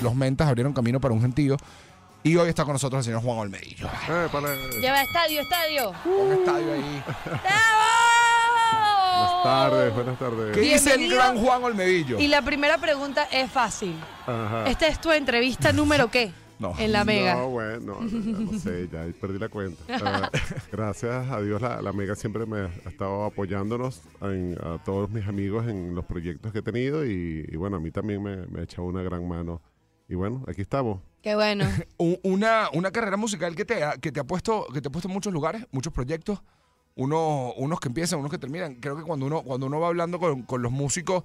los mentas abrieron camino para un gentío. Y hoy está con nosotros el señor Juan Olmedillo. Eh, para- Lleva estadio, estadio. Un estadio ahí. Buenas tardes, buenas tardes. ¿Qué dice el Bienvenido. gran Juan Olmedillo? Y la primera pregunta es fácil. Ajá. ¿Esta es tu entrevista número qué? No. En la mega. No, bueno, no, no sé, ya perdí la cuenta. Ah, gracias a Dios, la, la Mega siempre me ha estado apoyándonos en- a todos mis amigos en los proyectos que he tenido y, y bueno, a mí también me, me ha echado una gran mano. Y bueno, aquí estamos. Qué bueno. Un- una, una carrera musical que te, ha, que, te ha puesto, que te ha puesto en muchos lugares, muchos proyectos. Unos, unos que empiezan, unos que terminan. Creo que cuando uno, cuando uno va hablando con, con los músicos,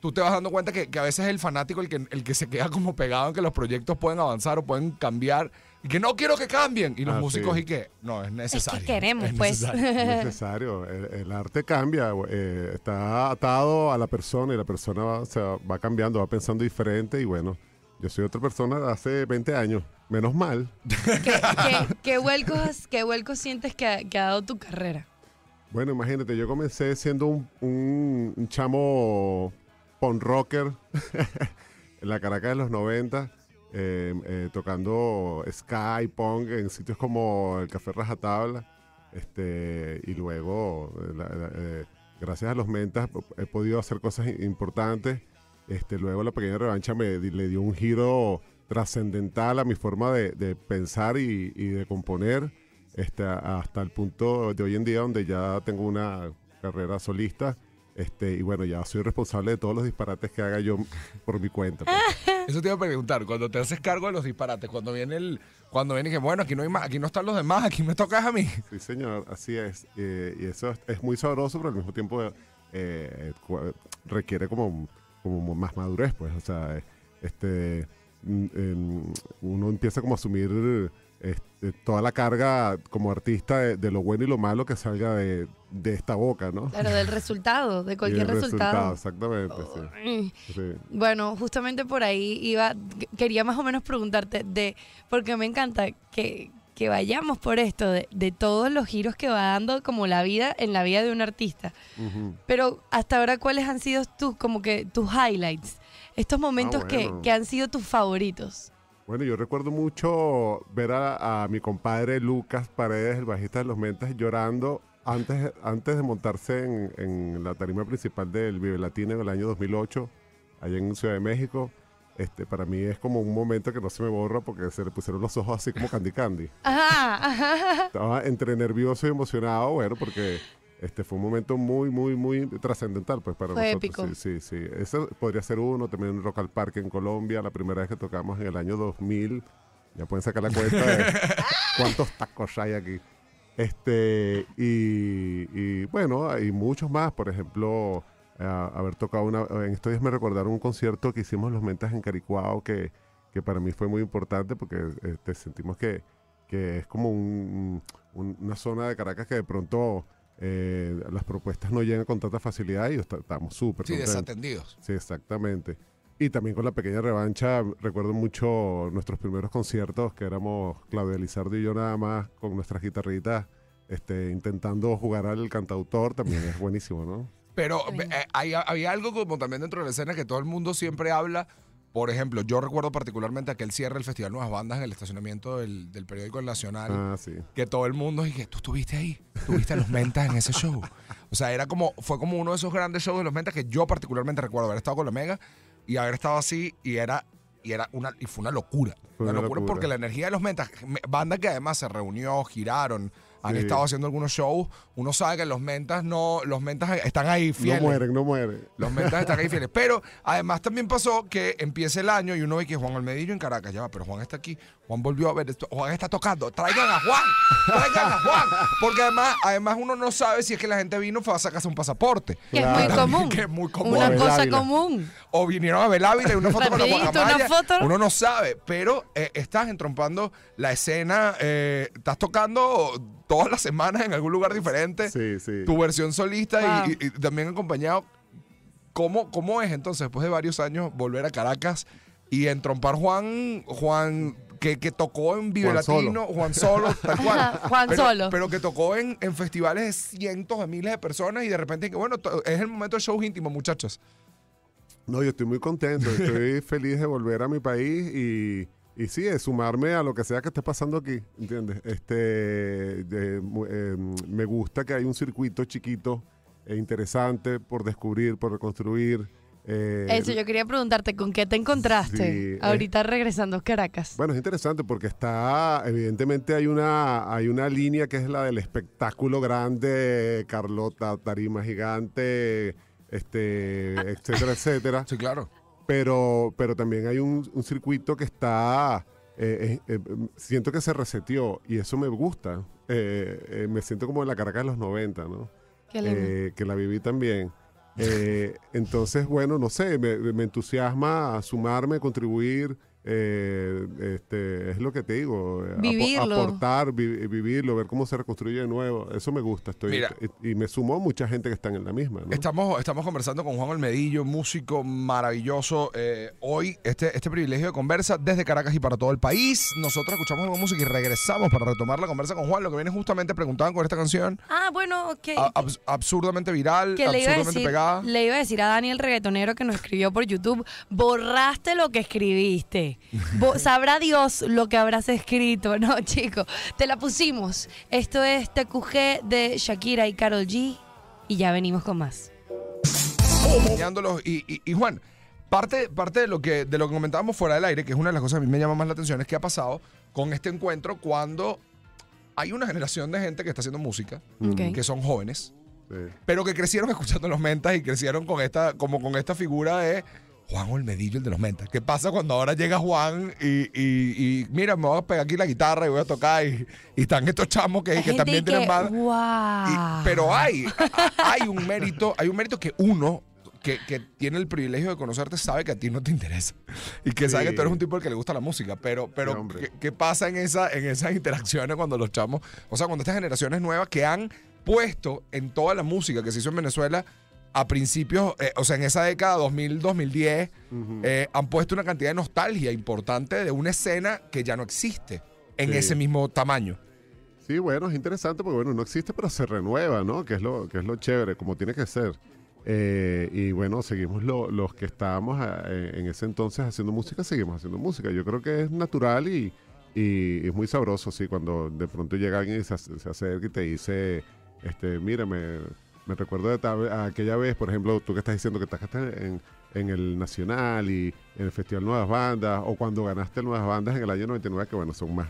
tú te vas dando cuenta que, que a veces es el fanático el que, el que se queda como pegado en que los proyectos pueden avanzar o pueden cambiar. Y que no quiero que cambien. Y los Ah, músicos sí. y que no, es necesario. queremos, es pues. necesario. Es necesario. El, el arte cambia, eh, está atado a la persona y la persona va, o sea, va cambiando, va pensando diferente y bueno, yo soy otra persona de hace 20 años. Menos mal. ¿Qué, qué- qué vuelcos, qué vuelcos sientes que ha, que ha dado tu carrera? Bueno, imagínate, yo comencé siendo un, un, un chamo punk rocker en la Caracas de los 90, eh, eh, tocando ska y punk en sitios como el Café Rajatabla. Este, y luego, eh, la- la- eh, gracias a los mentas, he podido hacer cosas importantes. Este, luego la pequeña revancha me le dio un giro trascendental a mi forma de, de pensar y, y de componer este, hasta el punto de hoy en día donde ya tengo una carrera solista este, y bueno, ya soy responsable de todos los disparates que haga yo por mi cuenta. pues. Eso te iba a preguntar, cuando te haces cargo de los disparates, cuando viene el, cuando viene y que bueno, aquí no hay más, aquí no están los demás, aquí me tocas a mí. Sí, señor, así es. Eh, y eso es, es muy sabroso, pero al mismo tiempo eh, cu- requiere como, como más madurez, pues. O sea, eh, este, mm, em, uno empieza como a asumir este, toda la carga como artista de, de lo bueno y lo malo que salga de, de esta boca, ¿no? Claro, del resultado, de cualquier el resultado. Exactamente, sí. Bueno, justamente por ahí iba, qu- quería más o menos preguntarte de, porque me encanta que, que vayamos por esto, de, de todos los giros que va dando como la vida en la vida de un artista. Pero hasta ahora, ¿cuáles han sido tus, como que tus highlights? Estos momentos que, bueno. que han sido tus favoritos. Bueno, yo recuerdo mucho ver a, a mi compadre Lucas Paredes, el bajista de Los Mentas, llorando antes, antes de montarse en, en la tarima principal del Vive Latino en el año 2008, allá en Ciudad de México. Este, para mí es como un momento que no se me borra porque se le pusieron los ojos así como Candy Candy. Ajá, ajá. Estaba entre nervioso y emocionado, bueno, porque este fue un momento muy, muy, muy trascendental pues para Fue nosotros. épico. Sí, sí, sí. Ese podría ser uno, también en Rock al Parque en Colombia, la primera vez que tocamos en el año 2000. Ya pueden sacar la cuenta de cuántos tacos hay aquí. Este, y, y, bueno, hay muchos más, por ejemplo, a- haber tocado una, en estos días me recordaron un concierto que hicimos los Mentas en Caricuao que, que para mí fue muy importante porque este, sentimos que, que es como un- un- una zona de Caracas que de pronto eh, las propuestas no llegan con tanta facilidad y estamos súper Sí, contentos. desatendidos. Sí, exactamente. Y también con la pequeña revancha, recuerdo mucho nuestros primeros conciertos, que éramos Claudia Lizardo y yo nada más con nuestras guitarritas, este, intentando jugar al cantautor, también es buenísimo, ¿no? Pero eh, hay, había algo como también dentro de la escena que todo el mundo siempre habla. Por ejemplo, yo recuerdo particularmente aquel cierre del Festival Nuevas Bandas en el estacionamiento del, del periódico El Nacional. Ah, sí. que todo el mundo y que tú estuviste ahí, tuviste a los mentas en ese show. O sea, era como, fue como uno de esos grandes shows de los mentas que yo particularmente recuerdo haber estado con la Mega y haber estado así y era, y era una, y fue una locura. Fue una una locura, locura. porque la energía de los mentas, me- banda que además se reunió, giraron, han Sí. estado haciendo algunos shows, uno sabe que los mentas no, los mentas están ahí fieles. No mueren, no mueren. Los mentas están ahí fieles. Pero además también pasó que empieza el año y uno ve que Juan Almedillo en Caracas, ya va, pero Juan está aquí. Juan volvió a ver esto. Juan está tocando. Traigan a Juan. Traigan a Juan. Porque además, además uno no sabe si es que la gente vino fue a sacarse un pasaporte. Que es muy común. Que es muy común. Una cosa común. O vinieron a ver Ávila y una foto con la guacamaya. foto. Uno no sabe, pero eh, estás entrompando la escena. eh, estás tocando todas las semanas en algún lugar diferente. Sí, sí. Tu versión solista y- Wow. y, y también acompañado. ¿Cómo, ¿Cómo es entonces, después de varios años, volver a Caracas y entrompar Juan, Juan que, que tocó en Vive Juan Solo. Latino, Juan Solo, tal cual. Juan pero, Solo. Pero que tocó en, en festivales de cientos de miles de personas y de repente, que bueno, es el momento del show íntimo, muchachos. No, yo estoy muy contento, estoy feliz de volver a mi país y, y sí, de sumarme a lo que sea que esté pasando aquí, ¿entiendes? Este, de- eh, me gusta que hay un circuito chiquito e interesante por descubrir, por reconstruir. eh, Eso, yo quería preguntarte, ¿con qué te encontraste Sí, ahorita regresando a Caracas? Bueno, es interesante porque está, evidentemente hay una, hay una línea que es la del espectáculo grande, Carlota, tarima gigante, este, etcétera, etcétera. Sí, claro. Pero, pero también hay un, un circuito que está, eh, eh, eh, siento que se reseteó y eso me gusta. Eh, eh, me siento como en la Caracas de los 90, ¿no? Qué lindo. eh, que la viví también. Eh, entonces, bueno, no sé, me, me entusiasma sumarme, contribuir. Eh, este, es lo que te digo. eh, Vivirlo. aportar, vi- vivirlo, ver cómo se reconstruye de nuevo. Eso me gusta. Estoy, Mira. y, y me sumó mucha gente que está en la misma. ¿no? Estamos, estamos conversando con Juan Olmedillo, músico maravilloso. Eh, hoy, este, este privilegio de conversa desde Caracas y para todo el país. Nosotros escuchamos algo de música y regresamos para retomar la conversa con Juan. Lo que viene justamente preguntaban con esta canción. Ah, bueno, ok. abs- absurdamente viral, que le iba, a absurdamente decir, pegada. le iba a decir a Dani el reggaetonero que nos escribió por YouTube, borraste lo que escribiste. Bo- Sabrá Dios lo que habrás escrito. No, chico, te la pusimos. Esto es TQG de Shakira y Carol G. Y ya venimos con más. Y, y- y, Juan, parte, parte de, lo que, de lo que comentábamos fuera del aire, que es una de las cosas que a mí me llama más la atención, es qué ha pasado con este encuentro cuando hay una generación de gente que está haciendo música, que son jóvenes, Sí. pero que crecieron escuchando los mentas y crecieron con esta, como con esta figura de Juan Olmedillo, el de los mentas. ¿Qué pasa cuando ahora llega Juan y, y- y, mira, me voy a pegar aquí la guitarra y voy a tocar y, y están estos chamos que, que también que, tienen banda? "Guau". Y- pero hay, hay un mérito, hay un mérito que uno que, que tiene el privilegio de conocerte sabe que a ti no te interesa y que sabe que tú eres un tipo al que le gusta la música, pero, pero. ¿qué, qué pasa en, esa, en esas interacciones cuando los chamos, o sea, cuando estas generaciones nuevas que han puesto en toda la música que se hizo en Venezuela a principios, eh, o sea, en esa década 2000-2010, Ujú. eh, han puesto una cantidad de nostalgia importante de una escena que ya no existe en Sí. ese mismo tamaño. Sí, bueno, es interesante porque bueno, no existe, pero se renueva, ¿no? Que es lo, que es lo chévere, como tiene que ser. Eh, y bueno, seguimos lo- los que estábamos en ese entonces haciendo música, seguimos haciendo música. Yo creo que es natural y, y es muy sabroso, sí, cuando de pronto llega alguien y se, se acerca y te dice, este, mira, me, recuerdo de aquella vez, por ejemplo, tú que estás diciendo que estás en, en el Nacional y en el Festival Nuevas Bandas, o cuando ganaste Nuevas Bandas en el año 99, que bueno, son más,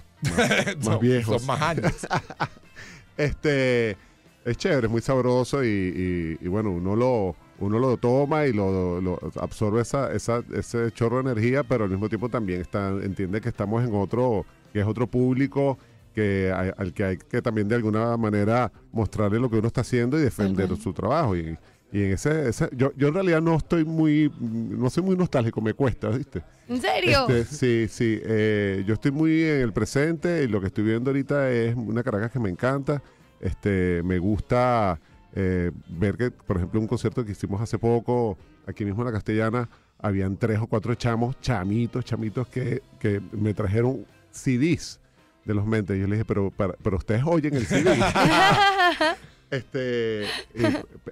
más, viejos. Son más años. Este es chévere, es muy sabroso y, y- y bueno, uno lo, uno lo toma y lo, lo absorbe esa, esa, ese chorro de energía, pero al mismo tiempo también está, entiende que estamos en otro, que es otro público que hay- al que hay que también de alguna manera mostrarle lo que uno está haciendo y defender su trabajo. Y, y en ese, ese- yo, yo en realidad no estoy muy, no soy muy nostálgico, me cuesta, ¿viste? ¿En serio? Este, sí, sí. eh, yo estoy muy en el presente y lo que estoy viendo ahorita es una Caracas que me encanta. Este, me gusta eh, ver que, por ejemplo, un concierto que hicimos hace poco, aquí mismo en la Castellana, habían tres o cuatro chamos, chamitos, chamitos que, que me trajeron CDs de los mentes. Y yo le dije, pero, para- pero ustedes oyen el CD. este,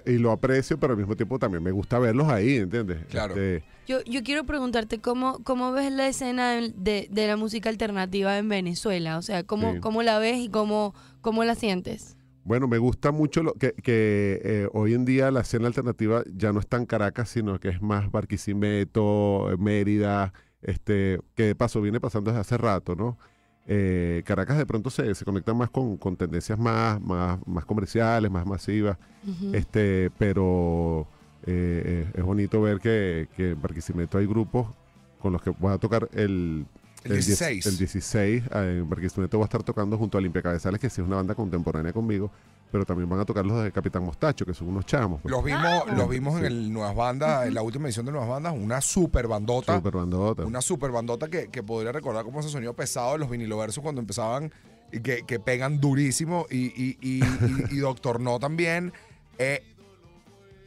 y, y lo aprecio, pero al mismo tiempo también me gusta verlos ahí, ¿entiendes? Claro. Este, Yo, yo quiero preguntarte cómo, cómo ves la escena de, de la música alternativa en Venezuela. O sea, cómo, Sí. cómo la ves y cómo, cómo la sientes. Bueno, me gusta mucho lo que, que, eh, hoy en día la escena alternativa ya no es tan Caracas, sino que es más Barquisimeto, Mérida, este, que de paso viene pasando desde hace rato, ¿no? Eh, Caracas de pronto se, se conecta más con, con tendencias más, más, más comerciales, más masivas, este, pero eh, eh, es bonito ver que, que en Barquisimeto hay grupos con los que voy a tocar el, El die- 16. El 16, eh, en Barquisimeto voy a estar tocando junto a Olimpia Cabezales, que sí es una banda contemporánea conmigo, pero también van a tocar los de Capitán Mostacho, que son unos chamos. pues. Los vimos, Ah. los vimos en el Nuevas Bandas, en la última edición de Nuevas Bandas, una super bandota. Super bandota. Una super bandota que, que podría recordar como ese sonido pesado de los viniloversos cuando empezaban y que, que pegan durísimo. Y, y, y, y- y Doctor No también. Eh,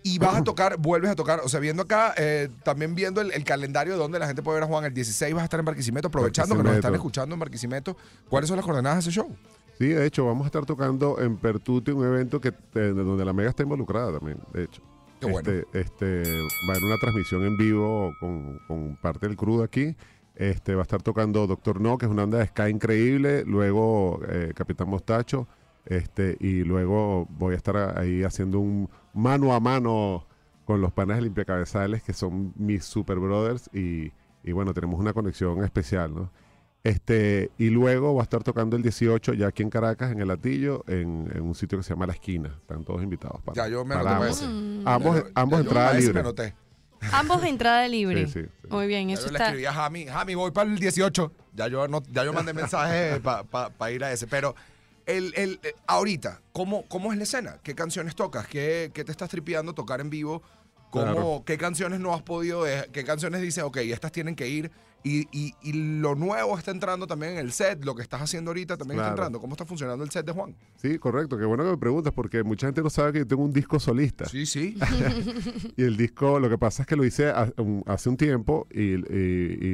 y vas a tocar, vuelves a tocar, o sea, viendo acá, eh, también viendo el, el calendario de donde la gente puede ver a Juan, el 16 vas a estar en Barquisimeto, aprovechando que nos están escuchando en Barquisimeto. ¿Cuáles son las coordenadas de ese show? Sí, de hecho, vamos a estar tocando en Pertuti un evento que, donde la Mega está involucrada también, de hecho. Qué bueno. Este, este, va a haber una transmisión en vivo con, con parte del crudo aquí. Este, va a estar tocando Doctor No, que es una banda de ska increíble. Luego eh, Capitán Mostacho. Este, y luego voy a estar ahí haciendo un mano a mano con los panas de Limpiacabezales, que son mis super brothers. Y, y bueno, tenemos una conexión especial, ¿no? Este, y luego va a estar tocando el 18 ya aquí en Caracas, en el Latillo, en, en un sitio que se llama La Esquina. Están todos invitados. Para, Ya yo me para ambos. Mm. Ambos, Ya yo- ambos ya yo entradas a ese me. Ambos de entrada libre. Sí, sí, sí. Muy bien, Ya eso yo le está. escribí a Jami, Jami, voy para el 18. Ya yo, no, ya yo mandé mensaje para ir a ese. Pero el, el, eh, ahorita, ¿cómo, ¿cómo es la escena? ¿Qué canciones tocas? ¿Qué, qué te estás tripeando tocar en vivo? ¿Cómo, Claro. ¿Qué canciones no has podido? ¿Qué canciones dices, ok, estas tienen que ir? Y, y, y lo nuevo está entrando también en el set. Lo que estás haciendo ahorita también está entrando. ¿Cómo está funcionando el set de Juan? Sí, correcto. Qué bueno que me preguntas porque mucha gente no sabe que yo tengo un disco solista. Sí, sí. Y el disco, lo que pasa es que lo hice hace un tiempo y,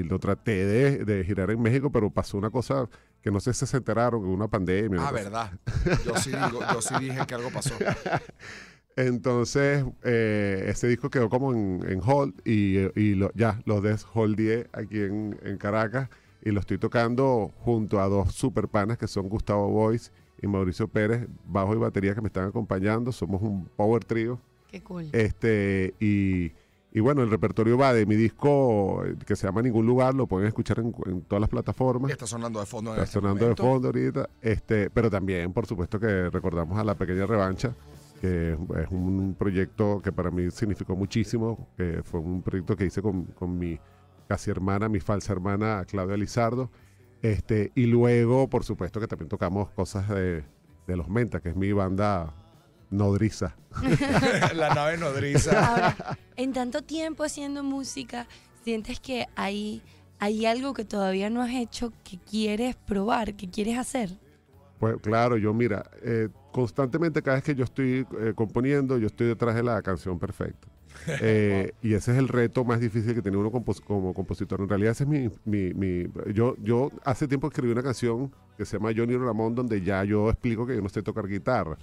lo traté de, de girar en México, pero pasó una cosa que no sé si se enteraron, una pandemia. ah, verdad. Yo sí, digo, yo sí dije que algo pasó. Entonces, eh, ese disco quedó como en, en hold y, y lo- ya lo desholdié aquí en, en Caracas y lo estoy tocando junto a dos super panas que son Gustavo Boys y Mauricio Pérez, bajo y batería que me están acompañando. Somos un power trio. Qué cool. Este, y, y bueno, el repertorio va de mi disco eh, que se llama Ningún Lugar, lo pueden escuchar en, en todas las plataformas. Está sonando de fondo en Está este sonando de fondo ahorita. Este, pero también, por supuesto, que recordamos a La Pequeña Revancha, que es un proyecto que para mí significó muchísimo. que fue un proyecto que hice con, con mi casi hermana, mi falsa hermana Claudia Lizardo. Este, y luego, por supuesto, que también tocamos cosas de, de Los Menta, que es mi banda nodriza. La nave nodriza. Ahora, en tanto tiempo haciendo música, ¿sientes que hay, hay algo que todavía no has hecho que quieres probar, que quieres hacer? Pues claro, yo mira, eh, constantemente cada vez que yo estoy eh, componiendo, yo estoy detrás de la canción perfecta. Eh, y ese es el reto más difícil que tiene uno compos- como compositor. En realidad ese es mi... mi- mi- yo, yo hace tiempo escribí una canción que se llama Johnny Ramón donde ya yo explico que yo no sé tocar guitarra.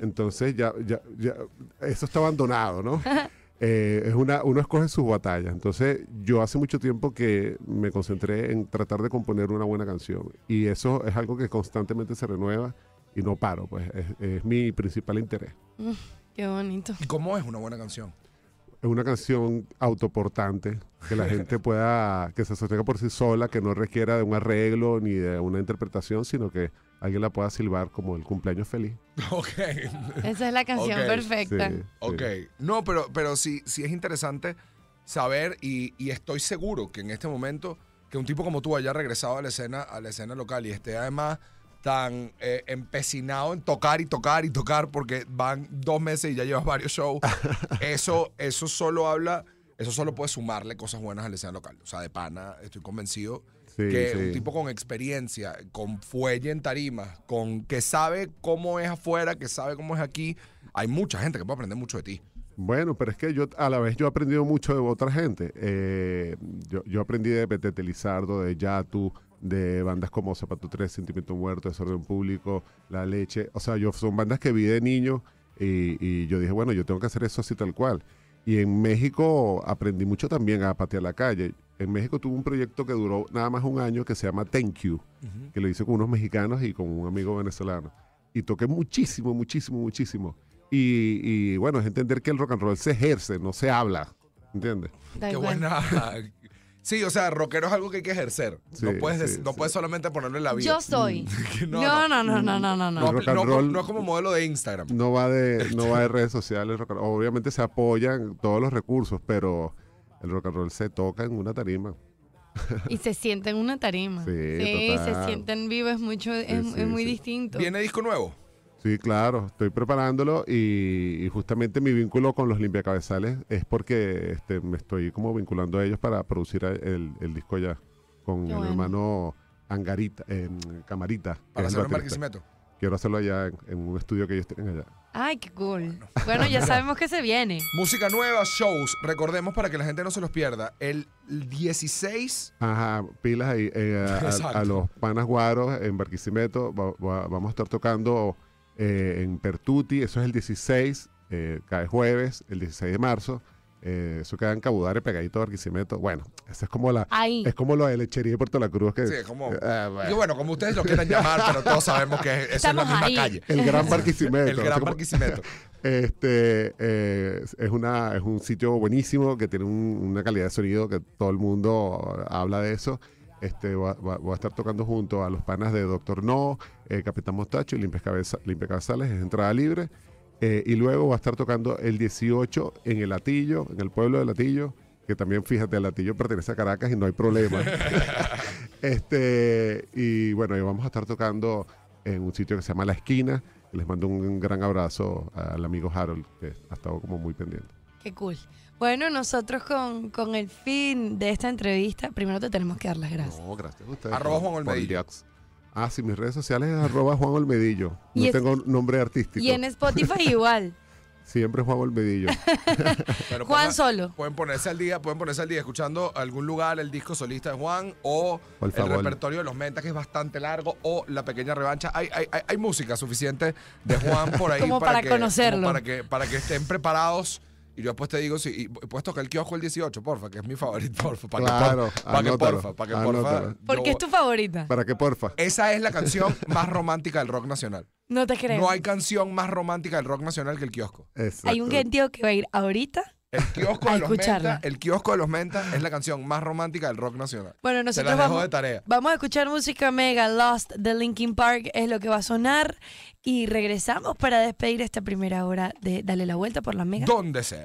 Entonces ya, ya, ya eso está abandonado, ¿no? Eh, es una, uno escoge sus batallas. Entonces, yo hace mucho tiempo que me concentré en tratar de componer una buena canción. Y eso es algo que constantemente se renueva y no paro, pues es, es mi principal interés. Mm, qué bonito. ¿Y cómo es una buena canción? Es una canción autoportante, que la gente pueda, que se sostenga por sí sola, que no requiera de un arreglo ni de una interpretación, sino que alguien la pueda silbar como el cumpleaños feliz. Ok. Esa es la canción perfecta. Sí, sí. Ok. No, pero, pero sí, sí es interesante saber y, y estoy seguro que en este momento que un tipo como tú haya regresado a la escena, a la escena local y esté además tan eh, empecinado en tocar y tocar y tocar porque van dos meses y ya llevas varios shows, eso, eso solo habla, eso solo puede sumarle cosas buenas a la escena local. O sea, de pana, estoy convencido Sí, que sí. un tipo con experiencia, con fuelle en tarima, con que sabe cómo es afuera, que sabe cómo es aquí, hay mucha gente que puede aprender mucho de ti. Bueno, pero es que yo a la vez yo he aprendido mucho de otra gente. Eh, yo, yo aprendí de Betete Lizardo, de Yatu, de bandas como Zapato 3, Sentimiento Muerto, Desorden Público, La Leche. O sea, yo son bandas que vi de niño y, y yo dije, bueno, yo tengo que hacer eso así tal cual. Y en México aprendí mucho también a patear la calle. En México tuve un proyecto que duró nada más un año que se llama Thank You, que lo hice con unos mexicanos y con un amigo venezolano. Y toqué muchísimo, muchísimo, muchísimo. Y, y, bueno, es entender que el rock and roll se ejerce, no se habla. ¿Entiendes? Qué buena. Sí, o sea, rockero es algo que hay que ejercer. no, puedes, sí, no sí. puedes solamente ponerlo en la vida. Yo soy. No, no, no, no, no, no, no. No, El rock and no- roll- no es como modelo de Instagram. No va de, no va de redes sociales. rock and roll. Obviamente se apoyan todos los recursos, pero el rock and roll se toca en una tarima. Y se siente en una tarima. Sí, se total. sienten vivos, es mucho, es, Sí, es muy sí. distinto. Viene disco nuevo. Sí, claro, estoy preparándolo y, y justamente mi vínculo con los limpiacabezales es porque este, me estoy como vinculando a ellos para producir el, el disco ya con Qué el bueno. hermano Angarita, en Camarita. Para hacerlo en. Barquisimeto. Quiero hacerlo allá en, en un estudio que ellos tienen allá. Ay, qué cool. Bueno, ya sabemos que se viene. Música nueva, shows. Recordemos para que la gente no se los pierda. El 16. Ajá, pilas ahí eh, a- a, Exacto. a los panas guaros en Barquisimeto. Va- va- vamos a estar tocando eh, en Pertuti, eso es el 16. eh, cae jueves, el 16 de marzo. Eh, eso queda en Cabudare, pegadito a Barquisimeto. Bueno, eso es como la Ahí. es como lo de lechería de Puerto La Cruz. Que, Sí, como. Eh, bueno, Y bueno, como ustedes lo quieran llamar, pero todos sabemos que eso es la misma ahí. calle. el Gran Barquisimeto. El gran Barquisimeto. Este eh, es una es un sitio buenísimo que tiene un- una calidad de sonido que todo el mundo habla de eso. Este va- a estar tocando junto a los panas de Doctor No, eh, Capitán Mostacho y Limpia Cabeza- Limpia Cabezales, es entrada libre. Eh, y luego va a estar tocando el 18 en el Latillo, en el pueblo de Latillo, que también fíjate, el Latillo pertenece a Caracas y no hay problema. este y bueno, y vamos a estar tocando en un sitio que se llama La Esquina. Les mando un gran abrazo al amigo Harold, que ha estado como muy pendiente. Qué cool. Bueno, nosotros con, con el fin de esta entrevista, primero te tenemos que dar las gracias. No, gracias a ustedes. Arroba Juan Olmedillo. Ah, sí, mis redes sociales es arroba Juan Olmedillo. Y No es- tengo nombre artístico. Y en Spotify igual. Siempre Juan Olmedillo. Pero Juan ponga- solo. Pueden ponerse al día, pueden ponerse al día escuchando algún lugar el disco solista de Juan o el repertorio de los Mentas que es bastante largo o la pequeña revancha. Hay, hay, hay, hay música suficiente de Juan por ahí Como para que, conocerlo. como para que para que estén preparados. Y yo después te digo, si y puedes tocar el kiosco el 18, porfa, que es mi favorito, porfa. Para Claro, que, por- para que porfa, para que porfa. ¿Por yo- qué es tu favorita? ¿Para qué, porfa? Esa es la canción más romántica del rock nacional. No te creo. No hay canción más romántica del rock nacional que el kiosco. Hay un gentío que va a ir ahorita. El kiosco, de los escucharla. Menta, el kiosco de los Menta es la canción más romántica del rock nacional. Bueno, nosotros las dejo vamos, de tarea. vamos a escuchar música mega Lost de Linkin Park, es lo que va a sonar. Y regresamos para despedir esta primera hora de Dale la vuelta por la mega. Donde sea.